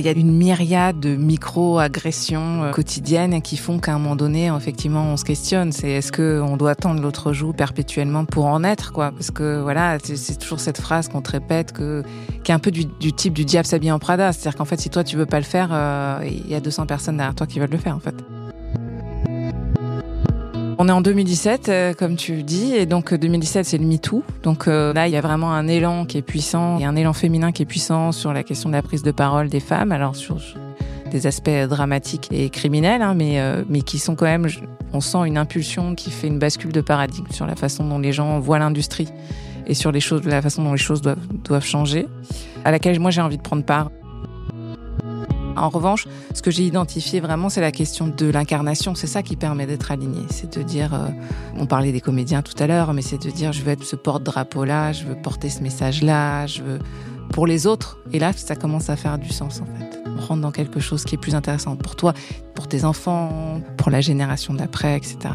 il y a une myriade de micro-agressions euh, quotidiennes qui font qu'à un moment donné, effectivement, on se questionne. C'est est-ce que on doit attendre l'autre joue perpétuellement pour en être, quoi? Parce que voilà, c'est toujours cette phrase qu'on te répète que qui est un peu du, type du diable s'habille en Prada. C'est-à-dire qu'en fait, si toi tu veux pas le faire, euh, il y a 200 personnes derrière toi qui veulent le faire, en fait. On est en 2017, euh, comme tu dis, et donc 2017 c'est le MeToo. Donc euh, là, il y a vraiment un élan qui est puissant, et un élan féminin qui est puissant sur la question de la prise de parole des femmes. Alors sur des aspects dramatiques et criminels, hein, mais euh, mais qui sont quand même, on sent une impulsion qui fait une bascule de paradigme sur la façon dont les gens voient l'industrie et sur les choses, la façon dont les choses doivent doivent changer, à laquelle moi j'ai envie de prendre part. En revanche, ce que j'ai identifié vraiment, c'est la question de l'incarnation. C'est ça qui permet d'être aligné. C'est de dire, euh, on parlait des comédiens tout à l'heure, mais c'est de dire, je veux être ce porte-drapeau-là, je veux porter ce message-là, je veux pour les autres. Et là, ça commence à faire du sens en fait. On rentre dans quelque chose qui est plus intéressant pour toi, pour tes enfants, pour la génération d'après, etc.